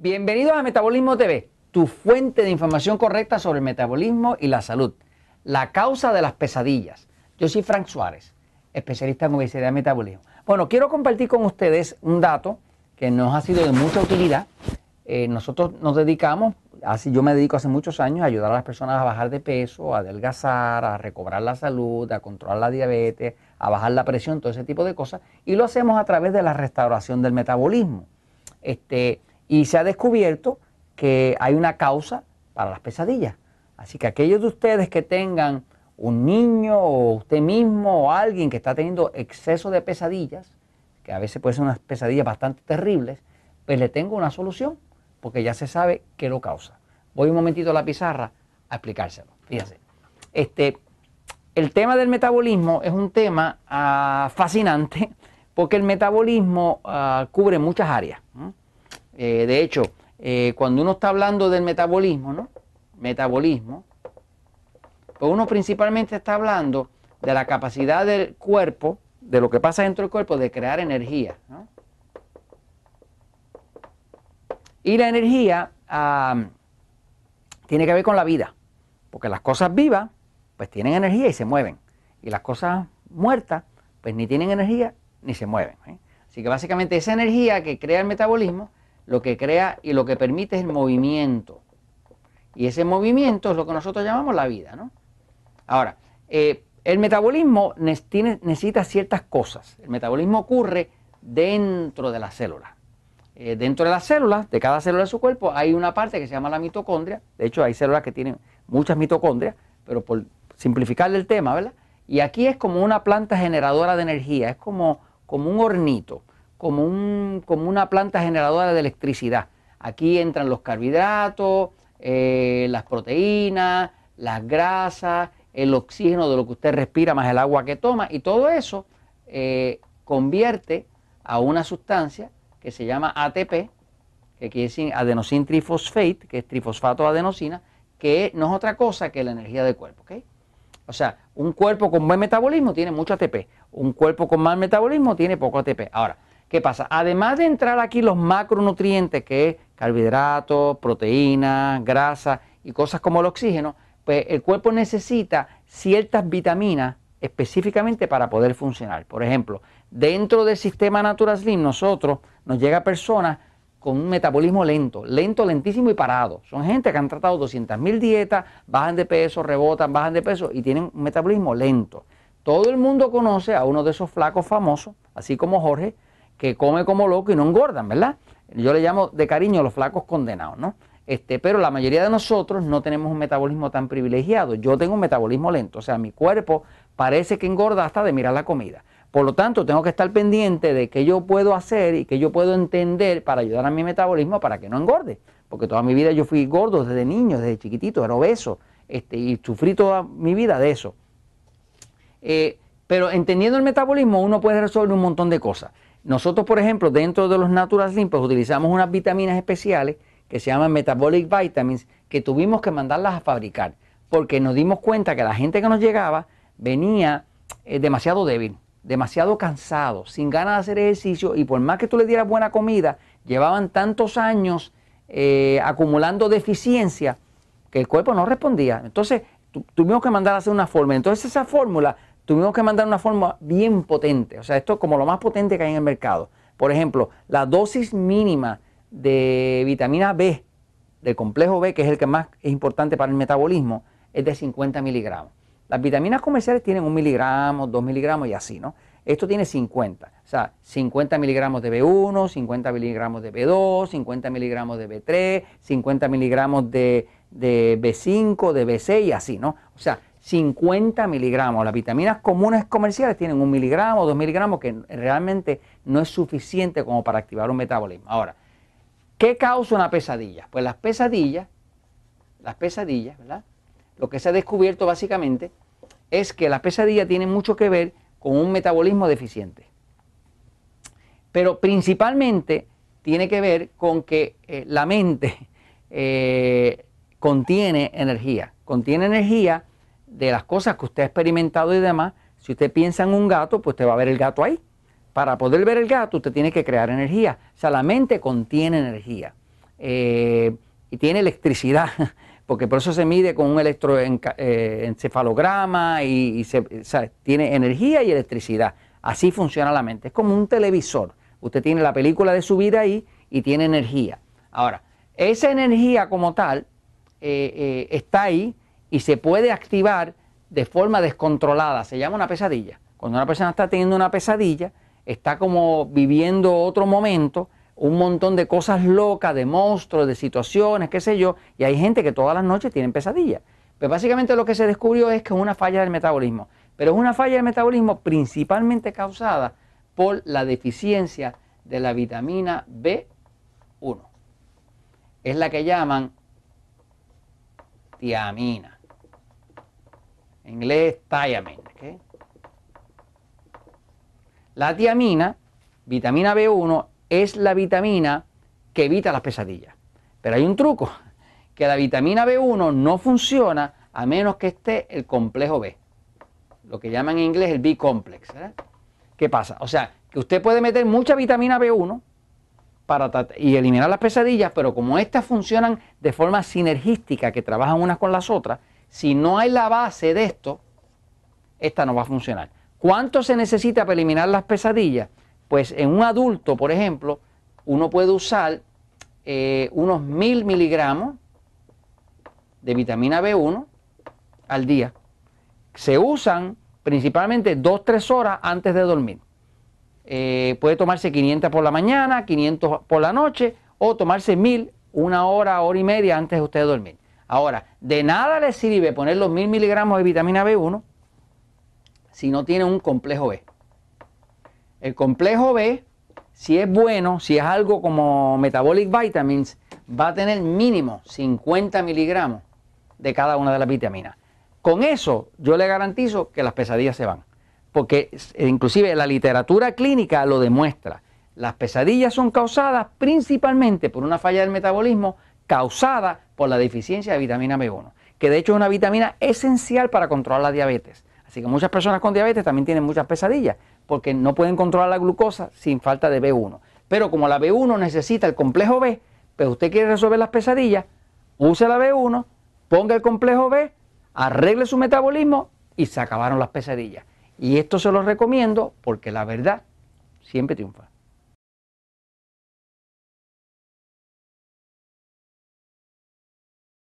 Bienvenidos a Metabolismo TV, tu fuente de información correcta sobre el metabolismo y la salud. La causa de las pesadillas. Yo soy Frank Suárez, especialista en obesidad y metabolismo. Bueno, quiero compartir con ustedes un dato que nos ha sido de mucha utilidad. Eh, nosotros nos dedicamos, así yo me dedico hace muchos años a ayudar a las personas a bajar de peso, a adelgazar, a recobrar la salud, a controlar la diabetes, a bajar la presión, todo ese tipo de cosas. Y lo hacemos a través de la restauración del metabolismo. Este, y se ha descubierto que hay una causa para las pesadillas. Así que aquellos de ustedes que tengan un niño o usted mismo o alguien que está teniendo exceso de pesadillas, que a veces pueden ser unas pesadillas bastante terribles, pues le tengo una solución, porque ya se sabe qué lo causa. Voy un momentito a la pizarra a explicárselo. Fíjense. Este, el tema del metabolismo es un tema ah, fascinante porque el metabolismo ah, cubre muchas áreas. De hecho, eh, cuando uno está hablando del metabolismo, ¿no? Metabolismo, pues uno principalmente está hablando de la capacidad del cuerpo, de lo que pasa dentro del cuerpo, de crear energía. Y la energía tiene que ver con la vida, porque las cosas vivas, pues tienen energía y se mueven. Y las cosas muertas, pues ni tienen energía ni se mueven. ¿eh? Así que básicamente esa energía que crea el metabolismo lo que crea y lo que permite es el movimiento. Y ese movimiento es lo que nosotros llamamos la vida. ¿no? Ahora, eh, el metabolismo necesita ciertas cosas. El metabolismo ocurre dentro de las células. Eh, dentro de las células, de cada célula de su cuerpo, hay una parte que se llama la mitocondria. De hecho, hay células que tienen muchas mitocondrias, pero por simplificarle el tema, ¿verdad? Y aquí es como una planta generadora de energía, es como, como un hornito como, un, como una planta generadora de electricidad. Aquí entran los carbohidratos, eh, las proteínas, las grasas, el oxígeno de lo que usted respira más el agua que toma y todo eso eh, convierte a una sustancia que se llama ATP, que quiere decir adenosine trifosfate, que es trifosfato de adenosina, que no es otra cosa que la energía del cuerpo. O sea, un cuerpo con buen metabolismo tiene mucho ATP, un cuerpo con mal metabolismo tiene poco ATP. Ahora, ¿Qué pasa? Además de entrar aquí los macronutrientes, que es carbohidratos, proteínas, grasa y cosas como el oxígeno, pues el cuerpo necesita ciertas vitaminas específicamente para poder funcionar. Por ejemplo, dentro del sistema Natural Slim, nosotros nos llega personas con un metabolismo lento, lento, lentísimo y parado. Son gente que han tratado 200.000 dietas, bajan de peso, rebotan, bajan de peso y tienen un metabolismo lento. Todo el mundo conoce a uno de esos flacos famosos, así como Jorge, que come como loco y no engordan, ¿verdad? Yo le llamo de cariño los flacos condenados, ¿no? Este, pero la mayoría de nosotros no tenemos un metabolismo tan privilegiado. Yo tengo un metabolismo lento, o sea, mi cuerpo parece que engorda hasta de mirar la comida. Por lo tanto, tengo que estar pendiente de qué yo puedo hacer y qué yo puedo entender para ayudar a mi metabolismo para que no engorde. Porque toda mi vida yo fui gordo desde niño, desde chiquitito, era obeso, este, y sufrí toda mi vida de eso. Eh, pero entendiendo el metabolismo, uno puede resolver un montón de cosas. Nosotros, por ejemplo, dentro de los Natural Slim, pues utilizamos unas vitaminas especiales que se llaman Metabolic Vitamins, que tuvimos que mandarlas a fabricar, porque nos dimos cuenta que la gente que nos llegaba venía eh, demasiado débil, demasiado cansado, sin ganas de hacer ejercicio, y por más que tú le dieras buena comida, llevaban tantos años eh, acumulando deficiencia que el cuerpo no respondía. Entonces, tuvimos que mandar a hacer una fórmula. Entonces, esa fórmula tuvimos que mandar una forma bien potente. O sea, esto es como lo más potente que hay en el mercado. Por ejemplo, la dosis mínima de vitamina B, del complejo B, que es el que más es importante para el metabolismo, es de 50 miligramos. Las vitaminas comerciales tienen un miligramo, dos miligramos y así, ¿no? Esto tiene 50, o sea, 50 miligramos de B1, 50 miligramos de B2, 50 miligramos de B3, 50 miligramos de, de B5, de B6 y así, ¿no? O sea, 50 miligramos. Las vitaminas comunes comerciales tienen un miligramo, dos miligramos, que realmente no es suficiente como para activar un metabolismo. Ahora, ¿qué causa una pesadilla? Pues las pesadillas, las pesadillas, ¿verdad? Lo que se ha descubierto básicamente es que las pesadillas tienen mucho que ver con un metabolismo deficiente. Pero principalmente tiene que ver con que eh, la mente eh, contiene energía. Contiene energía de las cosas que usted ha experimentado y demás, si usted piensa en un gato, pues usted va a ver el gato ahí. Para poder ver el gato, usted tiene que crear energía. O sea, la mente contiene energía. eh, y tiene electricidad, porque por eso se mide con un electroencefalograma y, se, tiene energía y electricidad. Así funciona la mente. Es como un televisor. Usted tiene la película de su vida ahí y tiene energía. Ahora, esa energía como tal eh, eh, está ahí y se puede activar de forma descontrolada. Se llama una pesadilla. Cuando una persona está teniendo una pesadilla, está como viviendo otro momento, un montón de cosas locas, de monstruos, de situaciones, qué sé yo, y hay gente que todas las noches tienen pesadillas. Pero pues básicamente lo que se descubrió es que es una falla del metabolismo, pero es una falla del metabolismo principalmente causada por la deficiencia de la vitamina B1. Es la que llaman tiamina. En inglés, thiamine. La tiamina, vitamina B1, es la vitamina que evita las pesadillas. Pero hay un truco, que la vitamina B1 no funciona a menos que esté el complejo B, lo que llaman en inglés el B-complex. ¿Qué pasa? O sea, que usted puede meter mucha vitamina B1 para y eliminar las pesadillas, pero como estas funcionan de forma sinergística, que trabajan unas con las otras, si no hay la base de esto, esta no va a funcionar. ¿Cuánto se necesita para eliminar las pesadillas? Pues en un adulto, por ejemplo, uno puede usar eh, unos mil miligramos de vitamina B1 al día. Se usan principalmente 2-3 horas antes de dormir. Eh, puede tomarse 500 por la mañana, 500 por la noche o tomarse 1000 una hora, hora y media antes de usted dormir. Ahora, de nada le sirve poner los 1000 miligramos de vitamina B1 si no tiene un complejo B. El complejo B, si es bueno, si es algo como metabolic vitamins, va a tener mínimo 50 miligramos de cada una de las vitaminas. Con eso yo le garantizo que las pesadillas se van, porque inclusive la literatura clínica lo demuestra. Las pesadillas son causadas principalmente por una falla del metabolismo causada por la deficiencia de vitamina B1, que de hecho es una vitamina esencial para controlar la diabetes. Así que muchas personas con diabetes también tienen muchas pesadillas, porque no pueden controlar la glucosa sin falta de B1. Pero como la B1 necesita el complejo B, pues usted quiere resolver las pesadillas, use la B1, ponga el complejo B, arregle su metabolismo y se acabaron las pesadillas. Y esto se lo recomiendo porque la verdad siempre triunfa.